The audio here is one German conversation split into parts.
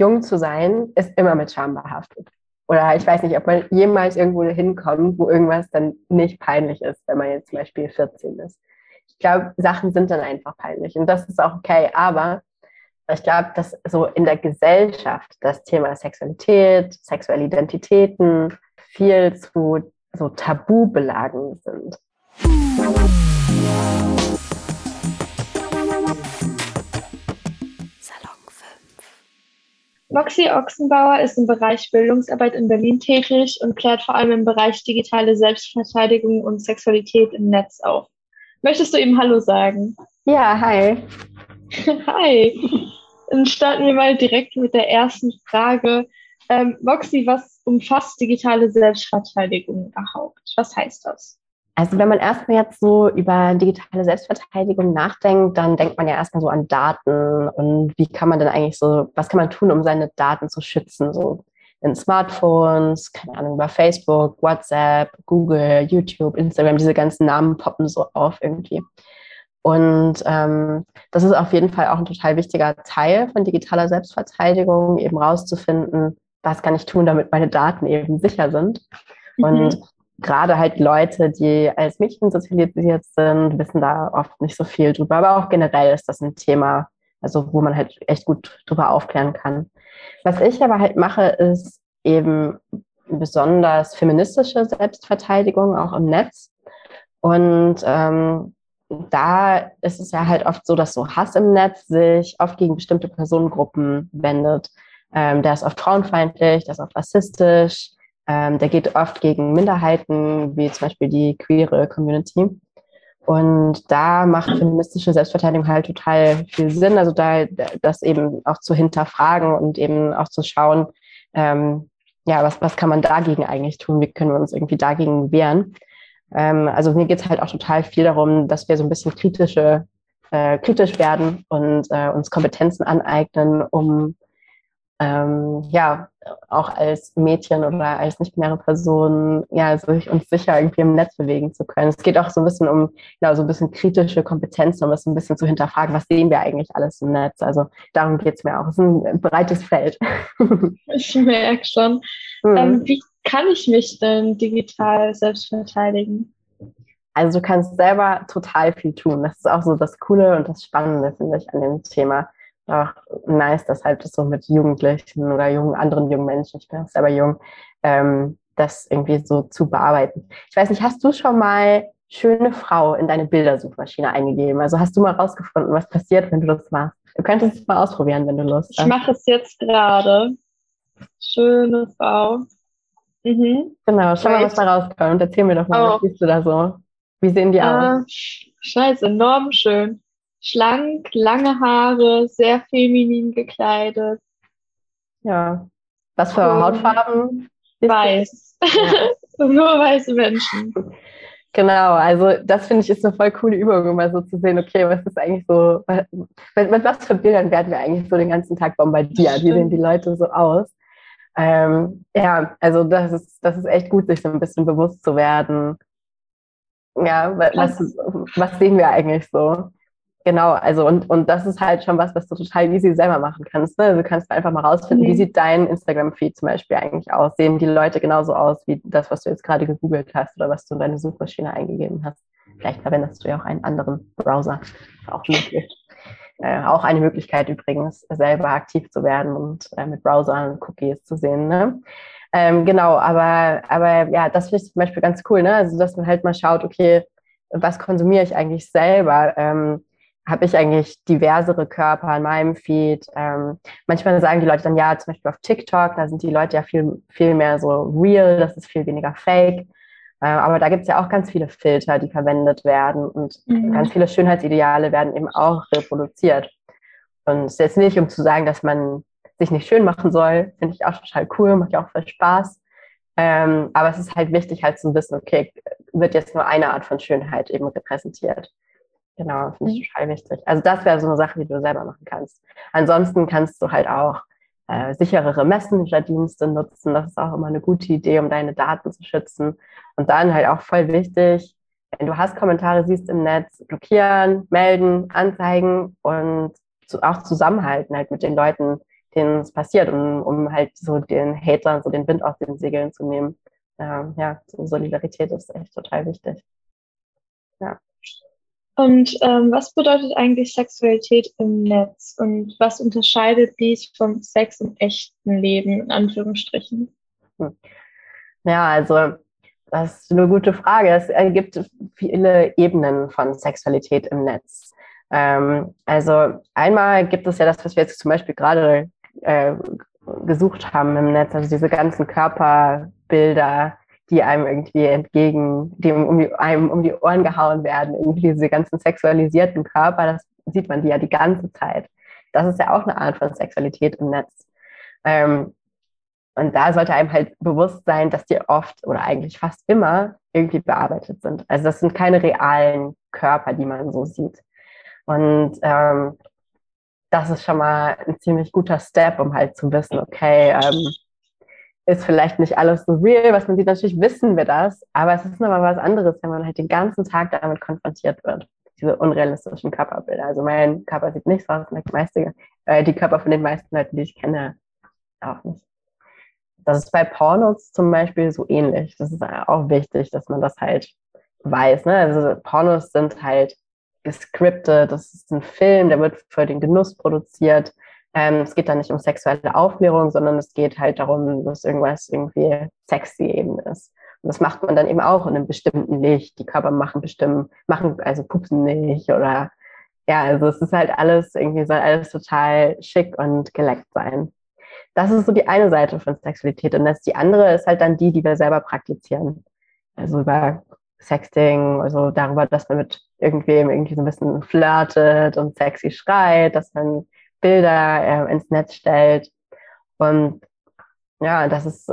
jung zu sein, ist immer mit Scham behaftet. Oder ich weiß nicht, ob man jemals irgendwo hinkommt, wo irgendwas dann nicht peinlich ist, wenn man jetzt zum Beispiel 14 ist. Ich glaube, Sachen sind dann einfach peinlich und das ist auch okay. Aber ich glaube, dass so in der Gesellschaft das Thema Sexualität, sexuelle Identitäten viel zu so Tabubelagen sind. Moxie Ochsenbauer ist im Bereich Bildungsarbeit in Berlin tätig und klärt vor allem im Bereich digitale Selbstverteidigung und Sexualität im Netz auf. Möchtest du ihm Hallo sagen? Ja, hi. hi. Dann starten wir mal direkt mit der ersten Frage. Ähm, Moxie, was umfasst digitale Selbstverteidigung überhaupt? Was heißt das? Also wenn man erstmal jetzt so über digitale Selbstverteidigung nachdenkt, dann denkt man ja erstmal so an Daten und wie kann man denn eigentlich so, was kann man tun, um seine Daten zu schützen, so in Smartphones, keine Ahnung, über Facebook, WhatsApp, Google, YouTube, Instagram, diese ganzen Namen poppen so auf irgendwie. Und ähm, das ist auf jeden Fall auch ein total wichtiger Teil von digitaler Selbstverteidigung, eben rauszufinden, was kann ich tun, damit meine Daten eben sicher sind. Mhm. Und gerade halt Leute, die als Mädchen sozialisiert sind, wissen da oft nicht so viel drüber. Aber auch generell ist das ein Thema, also wo man halt echt gut drüber aufklären kann. Was ich aber halt mache, ist eben besonders feministische Selbstverteidigung, auch im Netz. Und ähm, da ist es ja halt oft so, dass so Hass im Netz sich oft gegen bestimmte Personengruppen wendet. Ähm, der ist oft frauenfeindlich, der ist oft rassistisch, ähm, der geht oft gegen Minderheiten, wie zum Beispiel die queere Community. Und da macht feministische Selbstverteidigung halt total viel Sinn, also da das eben auch zu hinterfragen und eben auch zu schauen, ähm, ja, was, was kann man dagegen eigentlich tun? Wie können wir uns irgendwie dagegen wehren? Ähm, also mir geht es halt auch total viel darum, dass wir so ein bisschen kritische, äh, kritisch werden und äh, uns Kompetenzen aneignen, um ähm, ja, auch als Mädchen oder als nicht-binäre Person, ja, sich uns sicher irgendwie im Netz bewegen zu können. Es geht auch so ein bisschen um, genau, so ein bisschen kritische Kompetenzen, um es ein bisschen zu hinterfragen, was sehen wir eigentlich alles im Netz? Also darum geht es mir auch. Es ist ein breites Feld. Ich merke schon. Mhm. Ähm, wie kann ich mich denn digital selbst verteidigen? Also du kannst selber total viel tun. Das ist auch so das Coole und das Spannende, finde ich, an dem Thema auch nice, dass halt so mit Jugendlichen oder jungen, anderen jungen Menschen, ich bin auch selber jung, ähm, das irgendwie so zu bearbeiten. Ich weiß nicht, hast du schon mal schöne Frau in deine Bildersuchmaschine eingegeben? Also hast du mal rausgefunden, was passiert, wenn du das machst? Du könntest es mal ausprobieren, wenn du Lust hast. Ich mache es jetzt gerade. Schöne Frau. Mhm. Genau, schau mal, was da rauskommt. Und erzähl mir doch mal, oh. was siehst du da so? Wie sehen die äh, aus? Scheiße, enorm schön schlank, lange Haare, sehr feminin gekleidet. Ja. Was für um, Hautfarben? Weiß. Ja. Nur weiße Menschen. Genau, also das finde ich ist eine voll coole Übung, um mal so zu sehen, okay, was ist eigentlich so, mit, mit was für Bildern werden wir eigentlich so den ganzen Tag bombardiert? Wie sehen die Leute so aus? Ähm, ja, also das ist, das ist echt gut, sich so ein bisschen bewusst zu werden. Ja, was, was sehen wir eigentlich so? Genau, also und, und das ist halt schon was, was du total easy selber machen kannst. Ne? Also du kannst einfach mal rausfinden, mhm. wie sieht dein Instagram-Feed zum Beispiel eigentlich aus? Sehen die Leute genauso aus wie das, was du jetzt gerade gegoogelt hast oder was du in deine Suchmaschine eingegeben hast? Vielleicht verwendest du ja auch einen anderen Browser. Auch möglich. Äh, auch eine Möglichkeit übrigens, selber aktiv zu werden und äh, mit Browsern Cookies zu sehen. Ne? Ähm, genau, aber, aber ja, das finde ich zum Beispiel ganz cool, ne? Also dass man halt mal schaut, okay, was konsumiere ich eigentlich selber? Ähm, habe ich eigentlich diversere Körper in meinem Feed. Ähm, manchmal sagen die Leute dann, ja, zum Beispiel auf TikTok, da sind die Leute ja viel, viel mehr so real, das ist viel weniger fake. Äh, aber da gibt es ja auch ganz viele Filter, die verwendet werden und mhm. ganz viele Schönheitsideale werden eben auch reproduziert. Und es ist jetzt nicht, um zu sagen, dass man sich nicht schön machen soll, finde ich auch total cool, macht ja auch viel Spaß. Ähm, aber es ist halt wichtig, halt zu wissen, okay, wird jetzt nur eine Art von Schönheit eben repräsentiert. Genau, finde ich mhm. total wichtig. Also das wäre so eine Sache, die du selber machen kannst. Ansonsten kannst du halt auch äh, sicherere Messenger-Dienste nutzen. Das ist auch immer eine gute Idee, um deine Daten zu schützen. Und dann halt auch voll wichtig, wenn du Hasskommentare siehst im Netz, blockieren, melden, anzeigen und zu, auch zusammenhalten halt mit den Leuten, denen es passiert, um, um halt so den Hatern so den Wind aus den Segeln zu nehmen. Ähm, ja, Solidarität ist echt total wichtig. Ja. Und ähm, was bedeutet eigentlich Sexualität im Netz und was unterscheidet dies vom Sex im echten Leben, in Anführungsstrichen? Hm. Ja, also das ist eine gute Frage. Es gibt viele Ebenen von Sexualität im Netz. Ähm, also einmal gibt es ja das, was wir jetzt zum Beispiel gerade äh, gesucht haben im Netz, also diese ganzen Körperbilder, die einem irgendwie entgegen, die um die, einem um die Ohren gehauen werden, irgendwie diese ganzen sexualisierten Körper, das sieht man die ja die ganze Zeit. Das ist ja auch eine Art von Sexualität im Netz. Ähm, und da sollte einem halt bewusst sein, dass die oft oder eigentlich fast immer irgendwie bearbeitet sind. Also das sind keine realen Körper, die man so sieht. Und ähm, das ist schon mal ein ziemlich guter Step, um halt zu wissen, okay, ähm, ist vielleicht nicht alles so real, was man sieht. Natürlich wissen wir das, aber es ist nochmal was anderes, wenn man halt den ganzen Tag damit konfrontiert wird. Diese unrealistischen Körperbilder. Also mein Körper sieht nicht so aus, die, meiste, äh, die Körper von den meisten Leuten, die ich kenne, auch nicht. Das ist bei Pornos zum Beispiel so ähnlich. Das ist auch wichtig, dass man das halt weiß. Ne? Also Pornos sind halt gescriptet, das ist ein Film, der wird für den Genuss produziert. Ähm, es geht da nicht um sexuelle Aufklärung, sondern es geht halt darum, dass irgendwas irgendwie sexy eben ist. Und das macht man dann eben auch in einem bestimmten Licht. Die Körper machen bestimmt, machen also pupsen nicht oder ja, also es ist halt alles irgendwie soll alles total schick und geleckt sein. Das ist so die eine Seite von Sexualität und das die andere ist halt dann die, die wir selber praktizieren. Also über Sexting, also darüber, dass man mit irgendwem irgendwie so ein bisschen flirtet und sexy schreit, dass man Bilder äh, ins Netz stellt. Und ja, das ist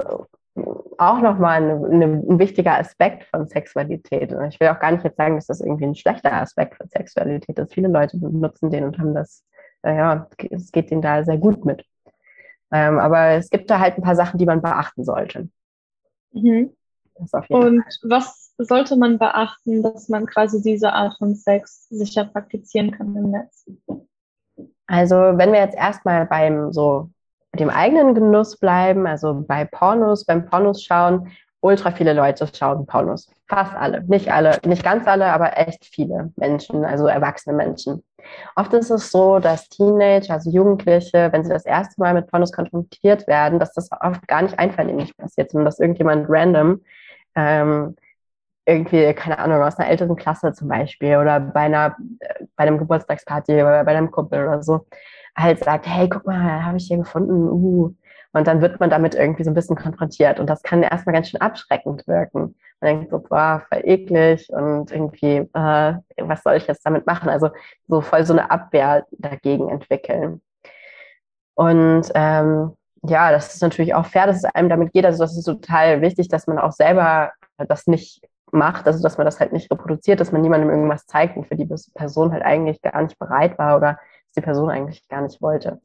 auch nochmal eine, eine, ein wichtiger Aspekt von Sexualität. Und ich will auch gar nicht jetzt sagen, dass das irgendwie ein schlechter Aspekt von Sexualität ist. Viele Leute benutzen den und haben das, äh, ja, es geht denen da sehr gut mit. Ähm, aber es gibt da halt ein paar Sachen, die man beachten sollte. Mhm. Und was sollte man beachten, dass man quasi diese Art von Sex sicher praktizieren kann im Netz? Also wenn wir jetzt erstmal beim so dem eigenen Genuss bleiben, also bei Pornos, beim Pornos schauen, ultra viele Leute schauen Pornos. Fast alle. Nicht alle, nicht ganz alle, aber echt viele Menschen, also erwachsene Menschen. Oft ist es so, dass Teenager, also Jugendliche, wenn sie das erste Mal mit Pornos konfrontiert werden, dass das oft gar nicht einvernehmlich passiert, sondern dass irgendjemand random ähm, irgendwie, keine Ahnung, aus einer älteren Klasse zum Beispiel oder bei einer, bei einem Geburtstagsparty oder bei einem Kumpel oder so, halt sagt, hey, guck mal, habe ich hier gefunden, uh. Und dann wird man damit irgendwie so ein bisschen konfrontiert. Und das kann erstmal ganz schön abschreckend wirken. Man denkt so, boah, voll eklig und irgendwie, äh, was soll ich jetzt damit machen? Also so voll so eine Abwehr dagegen entwickeln. Und ähm, ja, das ist natürlich auch fair, dass es einem damit geht. Also das ist total wichtig, dass man auch selber das nicht macht, also dass man das halt nicht reproduziert, dass man niemandem irgendwas zeigt, wofür die Person halt eigentlich gar nicht bereit war oder die Person eigentlich gar nicht wollte.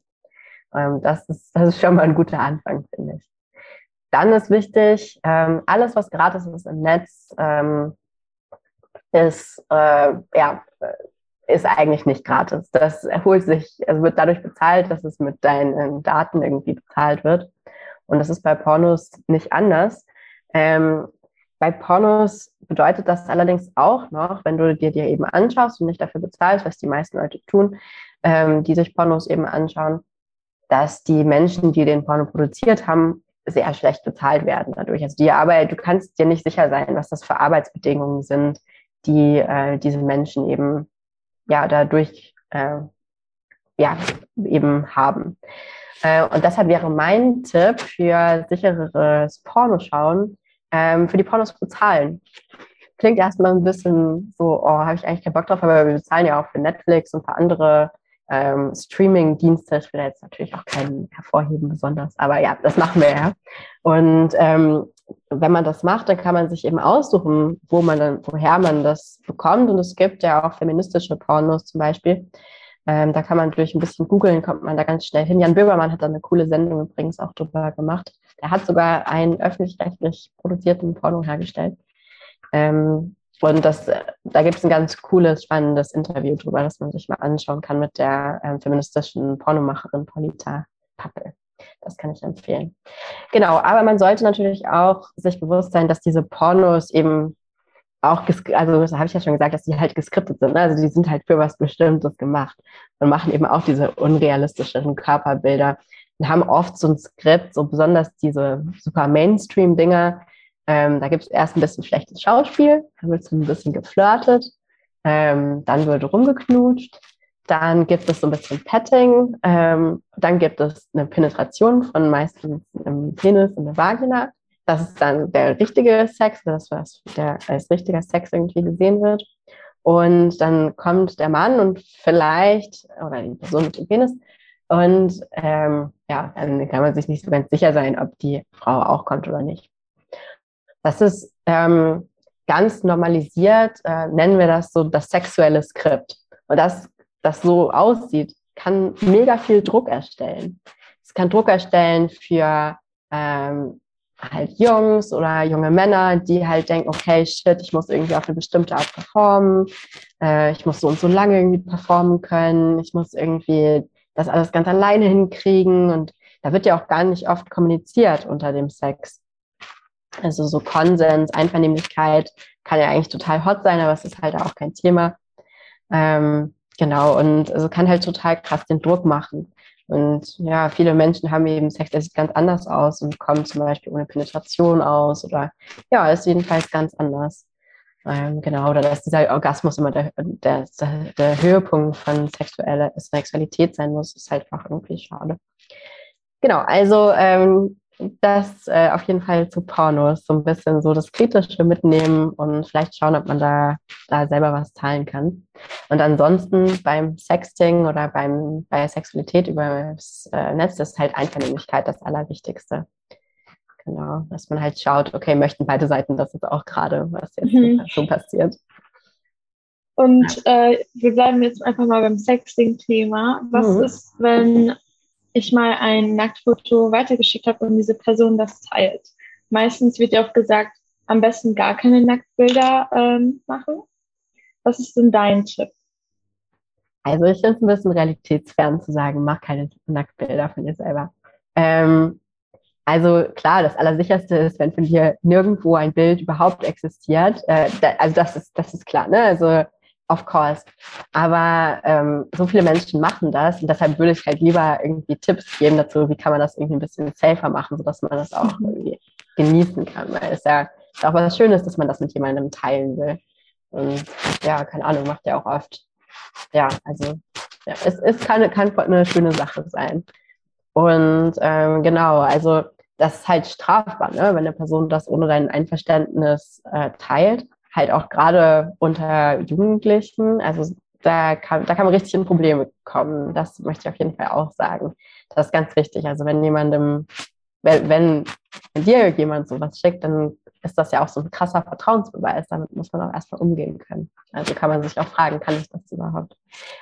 Ähm, das, ist, das ist schon mal ein guter Anfang, finde ich. Dann ist wichtig, ähm, alles, was gratis ist im Netz, ähm, ist, äh, ja, ist eigentlich nicht gratis. Das erholt sich, also wird dadurch bezahlt, dass es mit deinen Daten irgendwie bezahlt wird. Und das ist bei Pornos nicht anders. Ähm, bei Pornos bedeutet das allerdings auch noch, wenn du dir die eben anschaust und nicht dafür bezahlst, was die meisten Leute tun, ähm, die sich Pornos eben anschauen, dass die Menschen, die den Porno produziert haben, sehr schlecht bezahlt werden dadurch. Also die Arbeit, du kannst dir nicht sicher sein, was das für Arbeitsbedingungen sind, die äh, diese Menschen eben ja dadurch äh, ja eben haben. Äh, und deshalb wäre mein Tipp für sichereres Pornoschauen, ähm, für die Pornos bezahlen. Klingt erstmal ein bisschen so, oh, habe ich eigentlich keinen Bock drauf, aber wir bezahlen ja auch für Netflix und für andere ähm, Streaming-Dienste. Ich will jetzt natürlich auch keinen hervorheben besonders, aber ja, das machen wir ja. Und ähm, wenn man das macht, dann kann man sich eben aussuchen, wo man dann, woher man das bekommt. Und es gibt ja auch feministische Pornos zum Beispiel. Ähm, da kann man durch ein bisschen googeln, kommt man da ganz schnell hin. Jan Böhmermann hat da eine coole Sendung übrigens auch drüber gemacht. Er hat sogar einen öffentlich-rechtlich produzierten Porno hergestellt. Ähm, und das, da gibt es ein ganz cooles, spannendes Interview drüber, das man sich mal anschauen kann mit der ähm, feministischen Pornomacherin Paulita, Pappel. Das kann ich empfehlen. Genau, aber man sollte natürlich auch sich bewusst sein, dass diese Pornos eben auch, also das habe ich ja schon gesagt, dass die halt geskriptet sind. Ne? Also die sind halt für was Bestimmtes gemacht und machen eben auch diese unrealistischen Körperbilder und haben oft so ein Skript, so besonders diese super Mainstream-Dinger. Ähm, da gibt es erst ein bisschen schlechtes Schauspiel, dann wird so ein bisschen geflirtet, ähm, dann wird rumgeknutscht, dann gibt es so ein bisschen Petting, ähm, dann gibt es eine Penetration von meistens einem Penis in der Vagina das ist dann der richtige Sex, das, was der als richtiger Sex irgendwie gesehen wird. Und dann kommt der Mann und vielleicht, oder die Person mit dem Penis, und ähm, ja, dann kann man sich nicht so ganz sicher sein, ob die Frau auch kommt oder nicht. Das ist ähm, ganz normalisiert, äh, nennen wir das so das sexuelle Skript. Und das, das so aussieht, kann mega viel Druck erstellen. Es kann Druck erstellen für ähm, halt Jungs oder junge Männer, die halt denken, okay, shit, ich muss irgendwie auf eine bestimmte Art performen, äh, ich muss so und so lange irgendwie performen können, ich muss irgendwie das alles ganz alleine hinkriegen und da wird ja auch gar nicht oft kommuniziert unter dem Sex. Also so Konsens, Einvernehmlichkeit kann ja eigentlich total hot sein, aber es ist halt auch kein Thema. Ähm, genau, und also kann halt total krass den Druck machen. Und ja, viele Menschen haben eben Sex, der sieht ganz anders aus und kommen zum Beispiel ohne Penetration aus oder ja, ist jedenfalls ganz anders. Ähm, genau, oder dass dieser Orgasmus immer der, der, der Höhepunkt von sexueller Sexualität sein muss, ist halt einfach irgendwie schade. Genau, also ähm, das äh, auf jeden Fall zu Pornos, so ein bisschen so das Kritische mitnehmen und vielleicht schauen, ob man da, da selber was teilen kann. Und ansonsten beim Sexting oder beim, bei Sexualität über das äh, Netz ist halt Einvernehmlichkeit das Allerwichtigste. Genau, dass man halt schaut, okay, möchten beide Seiten das jetzt auch gerade, was jetzt mhm. so passiert. Und äh, wir bleiben jetzt einfach mal beim Sexting-Thema. Was mhm. ist, wenn ich mal ein Nacktfoto weitergeschickt habe und diese Person das teilt. Meistens wird ja auch gesagt, am besten gar keine Nacktbilder ähm, machen. Was ist denn dein Tipp? Also ich finde es ein bisschen realitätsfern zu sagen, mach keine Nacktbilder von dir selber. Ähm, also klar, das Allersicherste ist, wenn von dir nirgendwo ein Bild überhaupt existiert. Äh, da, also das ist, das ist klar. Ne? Also of course. Aber ähm, so viele Menschen machen das und deshalb würde ich halt lieber irgendwie Tipps geben dazu, wie kann man das irgendwie ein bisschen safer machen, sodass man das auch mhm. irgendwie genießen kann. Weil es ja ist auch was Schönes, dass man das mit jemandem teilen will. Und ja, keine Ahnung, macht ja auch oft. Ja, also ja, es, es kann, kann eine schöne Sache sein. Und ähm, genau, also das ist halt strafbar, ne? wenn eine Person das ohne dein Einverständnis äh, teilt halt auch gerade unter Jugendlichen, also da kann, da kann man richtig in Probleme kommen. Das möchte ich auf jeden Fall auch sagen. Das ist ganz wichtig. Also wenn jemandem, wenn, wenn dir jemand sowas schickt, dann ist das ja auch so ein krasser Vertrauensbeweis. Damit muss man auch erstmal umgehen können. Also kann man sich auch fragen, kann ich das überhaupt?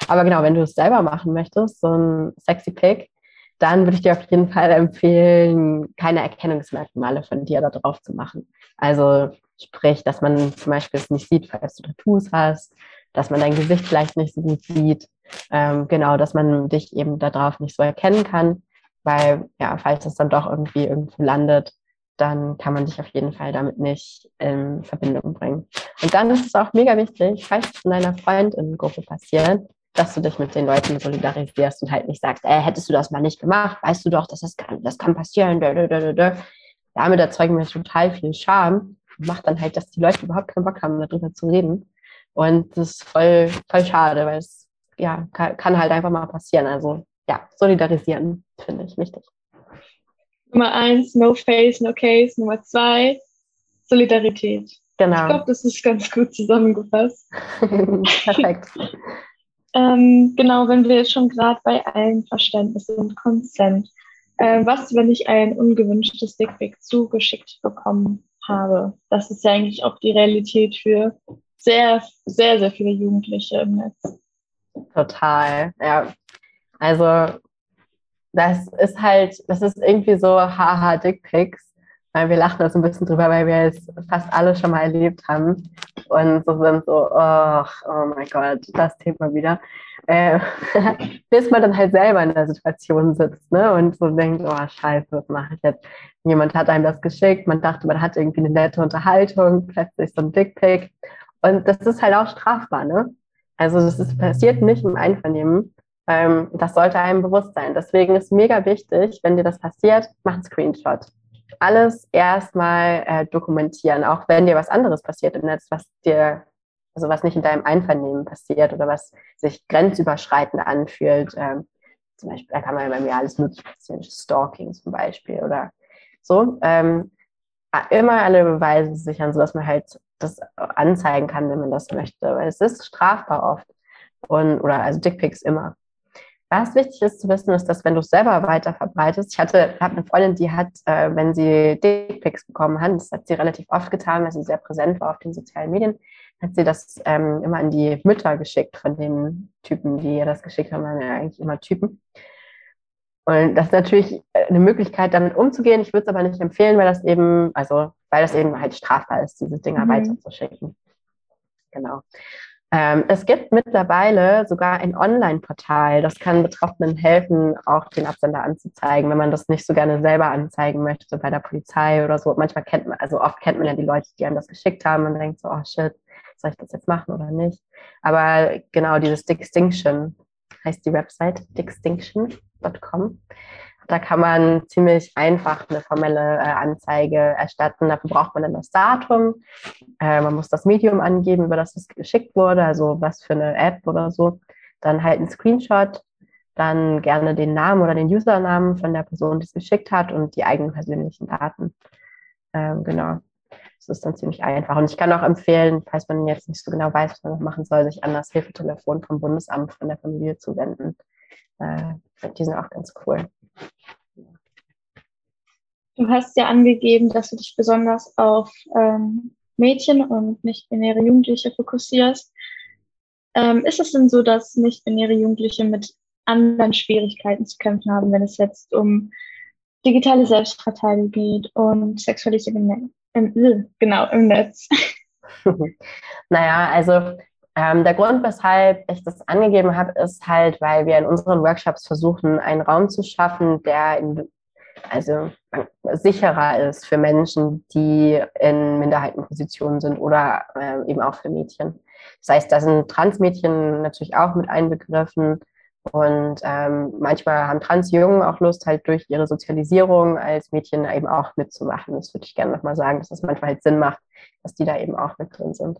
Aber genau, wenn du es selber machen möchtest, so ein sexy Pick, dann würde ich dir auf jeden Fall empfehlen, keine Erkennungsmerkmale von dir da drauf zu machen. Also sprich, dass man zum Beispiel es nicht sieht, falls du Tattoos hast, dass man dein Gesicht vielleicht nicht so gut sieht, ähm, genau, dass man dich eben darauf nicht so erkennen kann, weil ja, falls es dann doch irgendwie irgendwo landet, dann kann man dich auf jeden Fall damit nicht in Verbindung bringen. Und dann ist es auch mega wichtig, falls es in deiner Freundinnengruppe passiert, dass du dich mit den Leuten solidarisierst und halt nicht sagst, ey, hättest du das mal nicht gemacht, weißt du doch, dass das kann, das kann passieren. Damit erzeugen wir total viel Scham macht dann halt, dass die Leute überhaupt keinen Bock haben, darüber zu reden. Und das ist voll, voll schade, weil es ja, kann, kann halt einfach mal passieren. Also ja, solidarisieren finde ich wichtig. Nummer eins, no face, no case. Nummer zwei, Solidarität. Genau. Ich glaube, das ist ganz gut zusammengefasst. Perfekt. Ähm, genau, wenn wir jetzt schon gerade bei Einverständnis und Consent. Äh, was, wenn ich ein ungewünschtes Dickpick zugeschickt bekommen habe? Das ist ja eigentlich auch die Realität für sehr, sehr, sehr viele Jugendliche im Netz. Total, ja. Also das ist halt, das ist irgendwie so haha Dickpics. Weil wir lachen da so ein bisschen drüber, weil wir es fast alle schon mal erlebt haben. Und so sind so, oh, oh mein Gott, das Thema wieder. Äh, bis man dann halt selber in der Situation sitzt ne? und so denkt, oh scheiße, was mache ich jetzt? Jemand hat einem das geschickt, man dachte, man hat irgendwie eine nette Unterhaltung, plötzlich so ein Dickpick. Und das ist halt auch strafbar, ne? Also das ist, passiert nicht im Einvernehmen. Ähm, das sollte einem bewusst sein. Deswegen ist mega wichtig, wenn dir das passiert, mach einen Screenshot. Alles erstmal äh, dokumentieren, auch wenn dir was anderes passiert im Netz, was dir, also was nicht in deinem Einvernehmen passiert oder was sich grenzüberschreitend anfühlt. Ähm, zum Beispiel, da kann man bei mir alles mögliche passieren, Stalking zum Beispiel oder so. Ähm, immer alle Beweise sichern, sodass man halt das anzeigen kann, wenn man das möchte. Weil es ist strafbar oft. Und, oder also Dickpics immer. Was wichtig ist zu wissen, ist, dass wenn du es selber weiter verbreitest, ich hatte hab eine Freundin, die hat, äh, wenn sie Dickpics bekommen hat, das hat sie relativ oft getan, weil sie sehr präsent war auf den sozialen Medien, hat sie das ähm, immer an die Mütter geschickt von den Typen, die ihr das geschickt haben, waren ja eigentlich immer Typen. Und das ist natürlich eine Möglichkeit, damit umzugehen. Ich würde es aber nicht empfehlen, weil das eben, also weil das eben halt strafbar ist, diese Dinger mhm. weiterzuschicken. Genau. Ähm, es gibt mittlerweile sogar ein Online-Portal, das kann Betroffenen helfen, auch den Absender anzuzeigen, wenn man das nicht so gerne selber anzeigen möchte bei der Polizei oder so. Manchmal kennt man, also oft kennt man ja die Leute, die einem das geschickt haben und denkt so, oh shit, soll ich das jetzt machen oder nicht? Aber genau dieses Distinction heißt die Website, distinction.com. Da kann man ziemlich einfach eine formelle äh, Anzeige erstatten. Dafür braucht man dann das Datum. Äh, man muss das Medium angeben, über das es geschickt wurde, also was für eine App oder so. Dann halt ein Screenshot, dann gerne den Namen oder den Usernamen von der Person, die es geschickt hat und die eigenen persönlichen Daten. Ähm, genau. Das ist dann ziemlich einfach. Und ich kann auch empfehlen, falls man jetzt nicht so genau weiß, was man noch machen soll, sich an das Hilfetelefon vom Bundesamt von der Familie zu wenden. Äh, die sind auch ganz cool. Du hast ja angegeben, dass du dich besonders auf ähm, Mädchen und nicht-binäre Jugendliche fokussierst. Ähm, ist es denn so, dass nicht-binäre Jugendliche mit anderen Schwierigkeiten zu kämpfen haben, wenn es jetzt um digitale Selbstverteidigung geht und Sexualität im, äh, genau, im Netz? naja, also ähm, der Grund, weshalb ich das angegeben habe, ist halt, weil wir in unseren Workshops versuchen, einen Raum zu schaffen, der in, also sicherer ist für Menschen, die in Minderheitenpositionen sind oder äh, eben auch für Mädchen. Das heißt, da sind Transmädchen natürlich auch mit einbegriffen. Und ähm, manchmal haben Transjungen auch Lust, halt durch ihre Sozialisierung als Mädchen eben auch mitzumachen. Das würde ich gerne nochmal sagen, dass es manchmal halt Sinn macht, dass die da eben auch mit drin sind.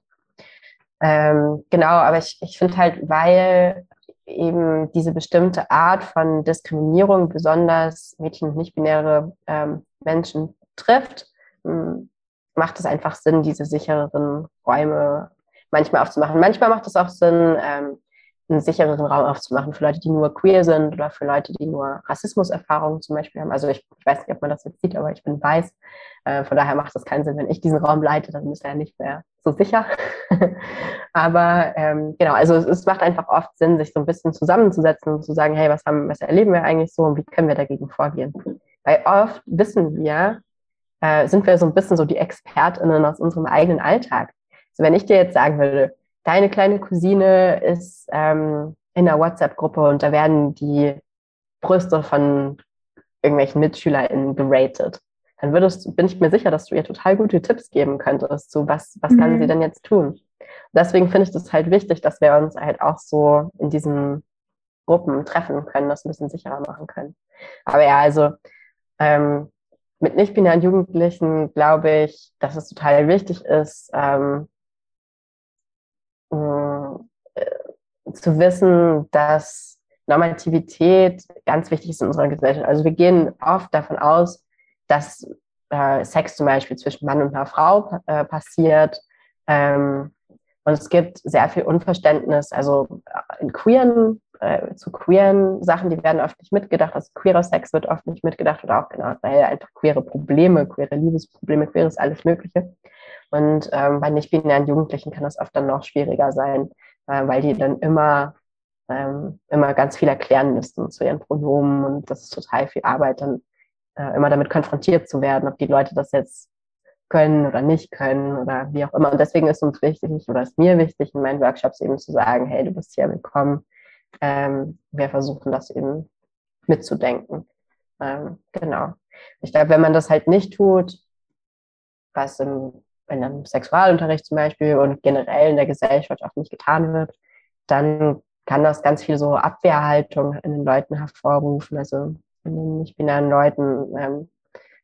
Ähm, genau, aber ich, ich finde halt, weil eben diese bestimmte Art von Diskriminierung besonders Mädchen und nicht-binäre ähm, Menschen trifft, hm, macht es einfach Sinn, diese sichereren Räume manchmal aufzumachen. Manchmal macht es auch Sinn, ähm, einen sichereren Raum aufzumachen für Leute, die nur queer sind oder für Leute, die nur Rassismuserfahrungen zum Beispiel haben. Also ich, ich weiß nicht, ob man das jetzt sieht, aber ich bin weiß. Äh, von daher macht es keinen Sinn, wenn ich diesen Raum leite, dann ist er nicht mehr so sicher. aber ähm, genau, also es, es, macht einfach oft Sinn, sich so ein bisschen zusammenzusetzen und zu sagen, hey, was haben, was erleben wir eigentlich so und wie können wir dagegen vorgehen? Weil oft wissen wir, äh, sind wir so ein bisschen so die ExpertInnen aus unserem eigenen Alltag. Also wenn ich dir jetzt sagen würde, deine kleine Cousine ist ähm, in einer WhatsApp-Gruppe und da werden die Brüste von irgendwelchen MitschülerInnen geratet. Dann würdest, bin ich mir sicher, dass du ihr total gute Tipps geben könntest, so was, was mhm. kann sie mhm. denn jetzt tun? deswegen finde ich das halt wichtig, dass wir uns halt auch so in diesen Gruppen treffen können, das ein bisschen sicherer machen können. Aber ja, also ähm, mit nicht-binären Jugendlichen glaube ich, dass es total wichtig ist, ähm, äh, zu wissen, dass Normativität ganz wichtig ist in unserer Gesellschaft. Also wir gehen oft davon aus, dass äh, Sex zum Beispiel zwischen Mann und einer Frau äh, passiert. Ähm, und es gibt sehr viel Unverständnis, also äh, in queeren, äh, zu queeren Sachen, die werden oft nicht mitgedacht. Also queerer Sex wird oft nicht mitgedacht oder auch genau, weil einfach queere Probleme, queere Liebesprobleme, queeres alles Mögliche. Und ähm, bei nicht-binären Jugendlichen kann das oft dann noch schwieriger sein, äh, weil die dann immer, ähm, immer ganz viel erklären müssen zu ihren Pronomen und das ist total viel Arbeit, dann äh, immer damit konfrontiert zu werden, ob die Leute das jetzt können oder nicht können oder wie auch immer. Und deswegen ist uns wichtig oder ist mir wichtig, in meinen Workshops eben zu sagen, hey, du bist hier willkommen. Ähm, wir versuchen das eben mitzudenken. Ähm, genau. Ich glaube, wenn man das halt nicht tut, was im, in einem Sexualunterricht zum Beispiel und generell in der Gesellschaft auch nicht getan wird, dann kann das ganz viel so Abwehrhaltung in den Leuten hervorrufen, also in den nicht-binären Leuten ähm,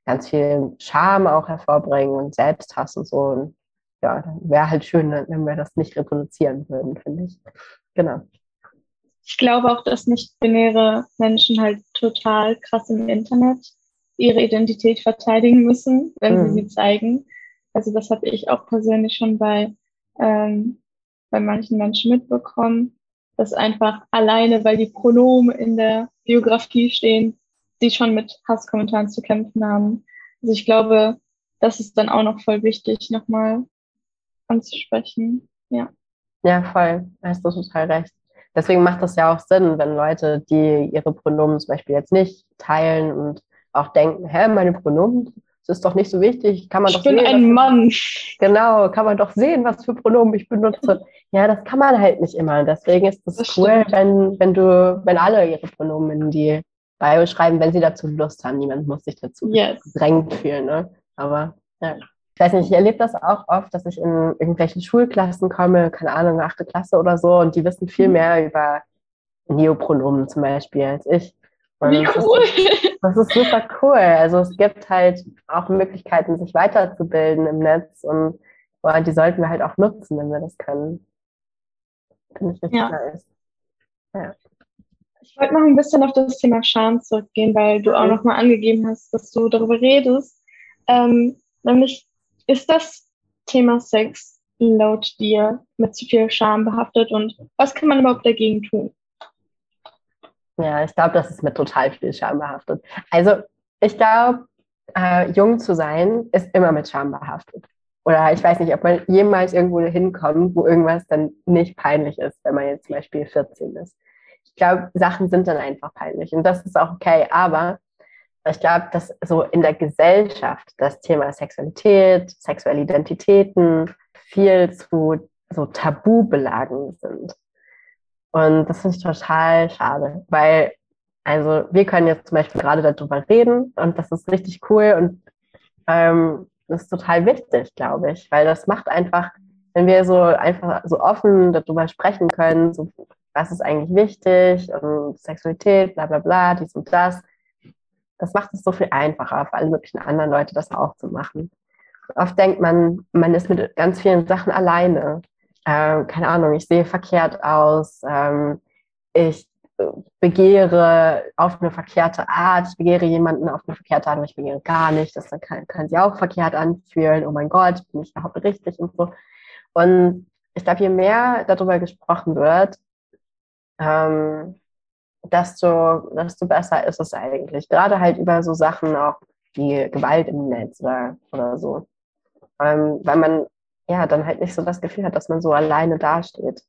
ganz viel Scham auch hervorbringen und Selbsthass und so. Und ja, wäre halt schön, wenn wir das nicht reproduzieren würden, finde ich. Genau. Ich glaube auch, dass nicht-binäre Menschen halt total krass im Internet ihre Identität verteidigen müssen, wenn mhm. sie sie zeigen. Also das habe ich auch persönlich schon bei, ähm, bei manchen Menschen mitbekommen, dass einfach alleine, weil die Pronomen in der Biografie stehen, die schon mit Hasskommentaren zu kämpfen haben. Also ich glaube, das ist dann auch noch voll wichtig, nochmal anzusprechen. Ja. Ja, voll. Hast du total recht. Deswegen macht das ja auch Sinn, wenn Leute, die ihre Pronomen zum Beispiel jetzt nicht teilen und auch denken, hä, meine Pronomen, das ist doch nicht so wichtig, kann man ich doch sehen. Ich bin ein Mann. Genau, kann man doch sehen, was für Pronomen ich benutze. Ja, das kann man halt nicht immer. Deswegen ist es cool, wenn, wenn du, wenn alle ihre Pronomen in die Bio schreiben, wenn sie dazu Lust haben. Niemand muss sich dazu yes. gedrängt fühlen. Ne? Aber ja. Ich weiß nicht, ich erlebe das auch oft, dass ich in irgendwelchen Schulklassen komme, keine Ahnung, achte Klasse oder so, und die wissen viel mhm. mehr über Neopronomen zum Beispiel als ich. Wie cool! Das ist, das ist super cool. Also es gibt halt auch Möglichkeiten, sich weiterzubilden im Netz und boah, die sollten wir halt auch nutzen, wenn wir das können. Finde ich richtig ja. nice. Ja. Ich wollte noch ein bisschen auf das Thema Scham zurückgehen, weil du auch mhm. noch mal angegeben hast, dass du darüber redest. Ähm, nämlich, ist das Thema Sex laut dir mit zu viel Scham behaftet und was kann man überhaupt dagegen tun? Ja, ich glaube, das ist mit total viel Scham behaftet. Also, ich glaube, äh, jung zu sein ist immer mit Scham behaftet. Oder ich weiß nicht, ob man jemals irgendwo hinkommt, wo irgendwas dann nicht peinlich ist, wenn man jetzt zum Beispiel 14 ist. Ich glaube, Sachen sind dann einfach peinlich und das ist auch okay. Aber ich glaube, dass so in der Gesellschaft das Thema Sexualität, sexuelle Identitäten viel zu so Tabubelagen sind. Und das finde ich total schade, weil also wir können jetzt zum Beispiel gerade darüber reden und das ist richtig cool und ähm, das ist total wichtig, glaube ich, weil das macht einfach, wenn wir so einfach so offen darüber sprechen können, so, was ist eigentlich wichtig und Sexualität, bla bla bla, dies und das, das macht es so viel einfacher für alle möglichen anderen Leute, das auch zu machen. Oft denkt man, man ist mit ganz vielen Sachen alleine. Ähm, keine Ahnung, ich sehe verkehrt aus, ähm, ich begehre auf eine verkehrte Art, ich begehre jemanden auf eine verkehrte Art, aber ich begehre gar nicht. Das kann, kann sich auch verkehrt anfühlen. Oh mein Gott, bin ich überhaupt richtig und so. Und ich glaube, je mehr darüber gesprochen wird, ähm, desto, desto besser ist es eigentlich. Gerade halt über so Sachen auch wie Gewalt im Netz oder, oder so. Ähm, weil man ja dann halt nicht so das Gefühl hat, dass man so alleine dasteht.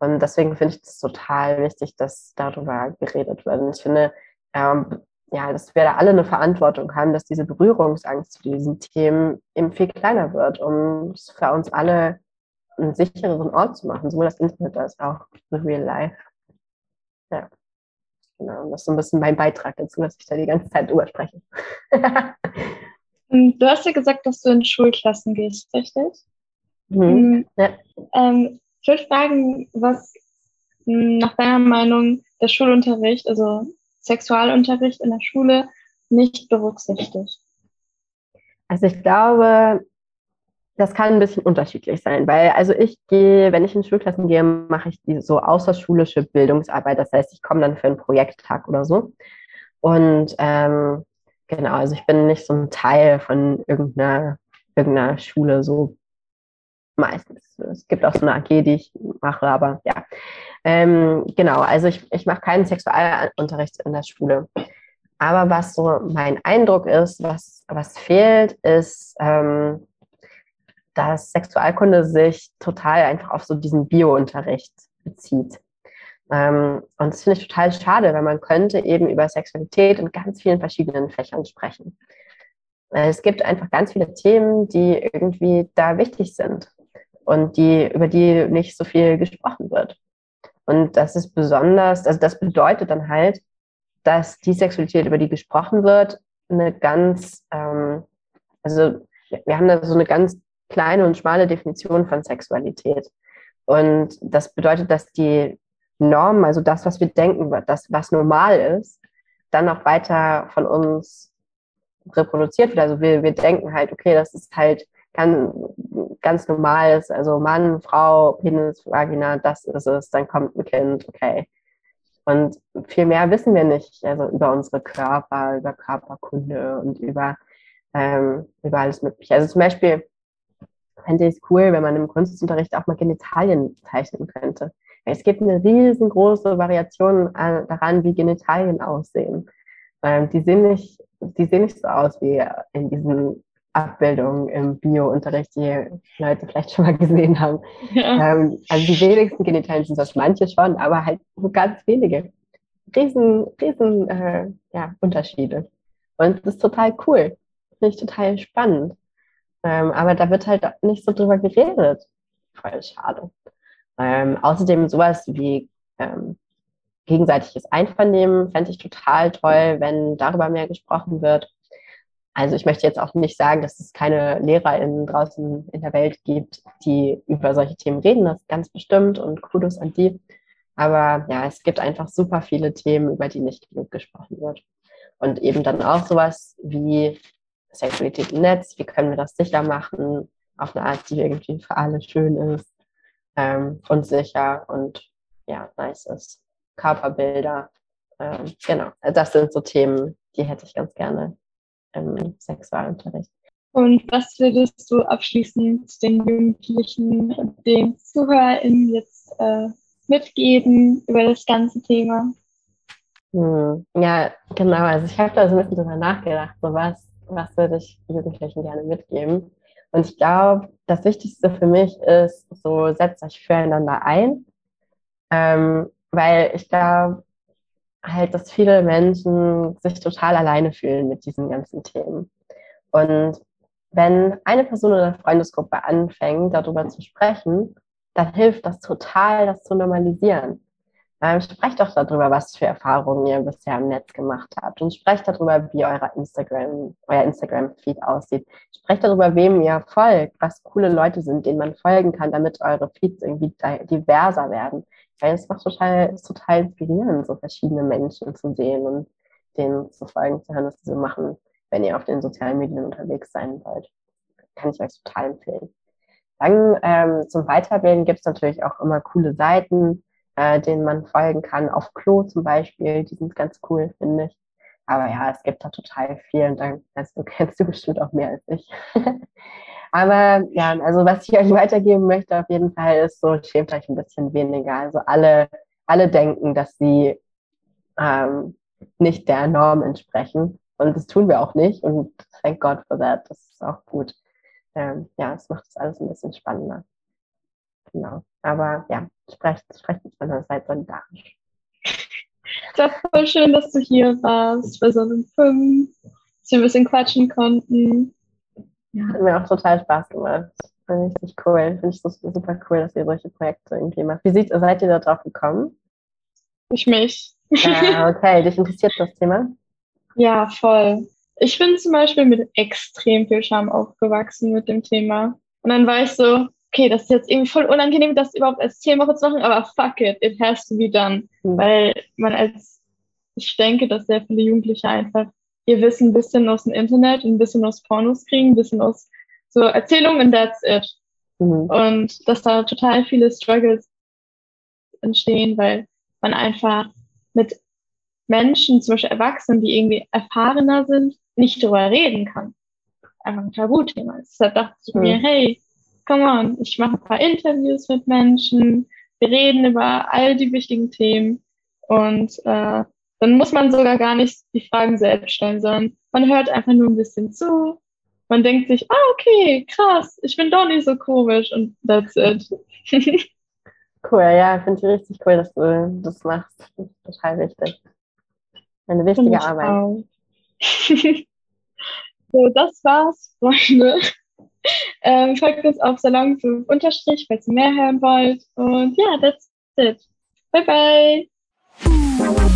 Und deswegen finde ich es total wichtig, dass darüber geredet wird. Und ich finde, ähm, ja, dass wir da alle eine Verantwortung haben, dass diese Berührungsangst zu diesen Themen eben viel kleiner wird, um es für uns alle einen sichereren Ort zu machen, sowohl das Internet als auch the real life. Ja. Genau, das ist so ein bisschen mein Beitrag dazu, dass ich da die ganze Zeit drüber spreche. du hast ja gesagt, dass du in Schulklassen gehst, richtig? Mhm. Hm, ja. Ähm, ich würde fragen, was nach deiner Meinung der Schulunterricht, also Sexualunterricht in der Schule, nicht berücksichtigt? Also ich glaube, das kann ein bisschen unterschiedlich sein, weil also ich gehe, wenn ich in Schulklassen gehe, mache ich die so außerschulische Bildungsarbeit. Das heißt, ich komme dann für einen Projekttag oder so. Und ähm, genau, also ich bin nicht so ein Teil von irgendeiner, irgendeiner Schule so meistens. Es gibt auch so eine AG, die ich mache, aber ja. Ähm, genau, also ich, ich mache keinen Sexualunterricht in der Schule. Aber was so mein Eindruck ist, was, was fehlt, ist, ähm, dass Sexualkunde sich total einfach auf so diesen Biounterricht bezieht. Ähm, und das finde ich total schade, weil man könnte eben über Sexualität in ganz vielen verschiedenen Fächern sprechen. Es gibt einfach ganz viele Themen, die irgendwie da wichtig sind und die, über die nicht so viel gesprochen wird. Und das ist besonders, also das bedeutet dann halt, dass die Sexualität, über die gesprochen wird, eine ganz, ähm, also wir haben da so eine ganz kleine und schmale Definition von Sexualität. Und das bedeutet, dass die Norm, also das, was wir denken, das, was normal ist, dann auch weiter von uns reproduziert wird. Also wir, wir denken halt, okay, das ist halt ganz, ganz normal, also Mann, Frau, Penis, Vagina, das ist es, dann kommt ein Kind, okay. Und viel mehr wissen wir nicht, also über unsere Körper, über Körperkunde und über, ähm, über alles Mögliche. Also zum Beispiel fände ich es cool, wenn man im Kunstunterricht auch mal Genitalien zeichnen könnte. Es gibt eine riesengroße Variation daran, wie Genitalien aussehen. Ähm, die, sehen nicht, die sehen nicht so aus wie in diesen Abbildungen im Bio-Unterricht, die Leute vielleicht schon mal gesehen haben. Ja. Ähm, also die wenigsten Genitalien sind das, manche schon, aber halt nur ganz wenige. Riesen, riesen äh, ja, Unterschiede. Und das ist total cool. Finde ich total spannend. Ähm, aber da wird halt nicht so drüber geredet. Voll schade. Ähm, außerdem sowas wie ähm, gegenseitiges Einvernehmen fände ich total toll, wenn darüber mehr gesprochen wird. Also ich möchte jetzt auch nicht sagen, dass es keine LehrerInnen draußen in der Welt gibt, die über solche Themen reden. Das ist ganz bestimmt und Kudos an die. Aber ja, es gibt einfach super viele Themen, über die nicht genug gesprochen wird. Und eben dann auch sowas wie Sexualität im Netz, wie können wir das sicher machen, auf eine Art, die irgendwie für alle schön ist ähm, und sicher und ja, nice ist. Körperbilder, ähm, genau. Also das sind so Themen, die hätte ich ganz gerne im Sexualunterricht. Und was würdest du abschließend den Jugendlichen und den ZuhörerInnen jetzt äh, mitgeben über das ganze Thema? Hm, ja, genau. Also ich habe da so ein bisschen drüber nachgedacht, so was, was würde ich Jugendlichen gerne mitgeben. Und ich glaube, das Wichtigste für mich ist, so setzt euch füreinander ein. Ähm, weil ich glaube halt, dass viele Menschen sich total alleine fühlen mit diesen ganzen Themen. Und wenn eine Person in der Freundesgruppe anfängt, darüber zu sprechen, dann hilft das total, das zu normalisieren. Ähm, sprecht doch darüber, was für Erfahrungen ihr bisher im Netz gemacht habt und sprecht darüber, wie euer Instagram, euer Instagram-Feed aussieht. Sprecht darüber, wem ihr folgt, was coole Leute sind, denen man folgen kann, damit eure Feeds irgendwie diverser werden. Weil es macht total, ist total inspirierend, so verschiedene Menschen zu sehen und denen zu folgen zu hören, was sie so machen, wenn ihr auf den sozialen Medien unterwegs sein wollt. Kann ich euch total empfehlen. Dann ähm, zum Weiterbilden gibt es natürlich auch immer coole Seiten, äh, denen man folgen kann. Auf Klo zum Beispiel, die sind ganz cool, finde ich. Aber ja, es gibt da total viel und dann du, kennst du bestimmt auch mehr als ich. Aber ja, also was ich euch weitergeben möchte auf jeden Fall ist so, schämt euch ein bisschen weniger. Also alle, alle denken, dass sie ähm, nicht der Norm entsprechen. Und das tun wir auch nicht. Und thank God for that. Das ist auch gut. Ähm, ja, es macht das alles ein bisschen spannender. Genau. Aber ja, sprecht, sprecht miteinander, seid solidarisch. Das war voll schön, dass du hier warst bei Sonnen 5, dass wir ein bisschen quatschen konnten. Ja. Hat mir auch total Spaß gemacht. Finde ich richtig cool. Finde ich super cool, dass ihr solche Projekte irgendwie macht. Wie sieht, seid ihr da drauf gekommen? Ich mich. Ah, okay. Dich interessiert das Thema? Ja, voll. Ich bin zum Beispiel mit extrem viel Scham aufgewachsen mit dem Thema. Und dann war ich so, okay, das ist jetzt irgendwie voll unangenehm, das überhaupt als Thema zu machen, aber fuck it, it has to be done. Mhm. Weil man als, ich denke, dass sehr viele Jugendliche einfach ihr Wissen ein bisschen aus dem Internet, ein bisschen aus Pornos kriegen, ein bisschen aus so Erzählungen und that's it. Mhm. Und dass da total viele Struggles entstehen, weil man einfach mit Menschen, zum Beispiel Erwachsenen, die irgendwie erfahrener sind, nicht darüber reden kann. Einfach ein Tabuthema ist. Deshalb dachte ich mhm. mir, hey, come on, ich mache ein paar Interviews mit Menschen, wir reden über all die wichtigen Themen und äh, dann muss man sogar gar nicht die Fragen selbst stellen, sondern man hört einfach nur ein bisschen zu. Man denkt sich, ah, okay, krass, ich bin doch nicht so komisch und that's it. cool, ja, finde ich richtig cool, dass du das machst. Das ist total wichtig. Eine wichtige Arbeit. So, das war's, Freunde. Ähm, folgt uns auf Salon 5 unterstrich, falls ihr mehr hören wollt. Und ja, that's it. Bye bye.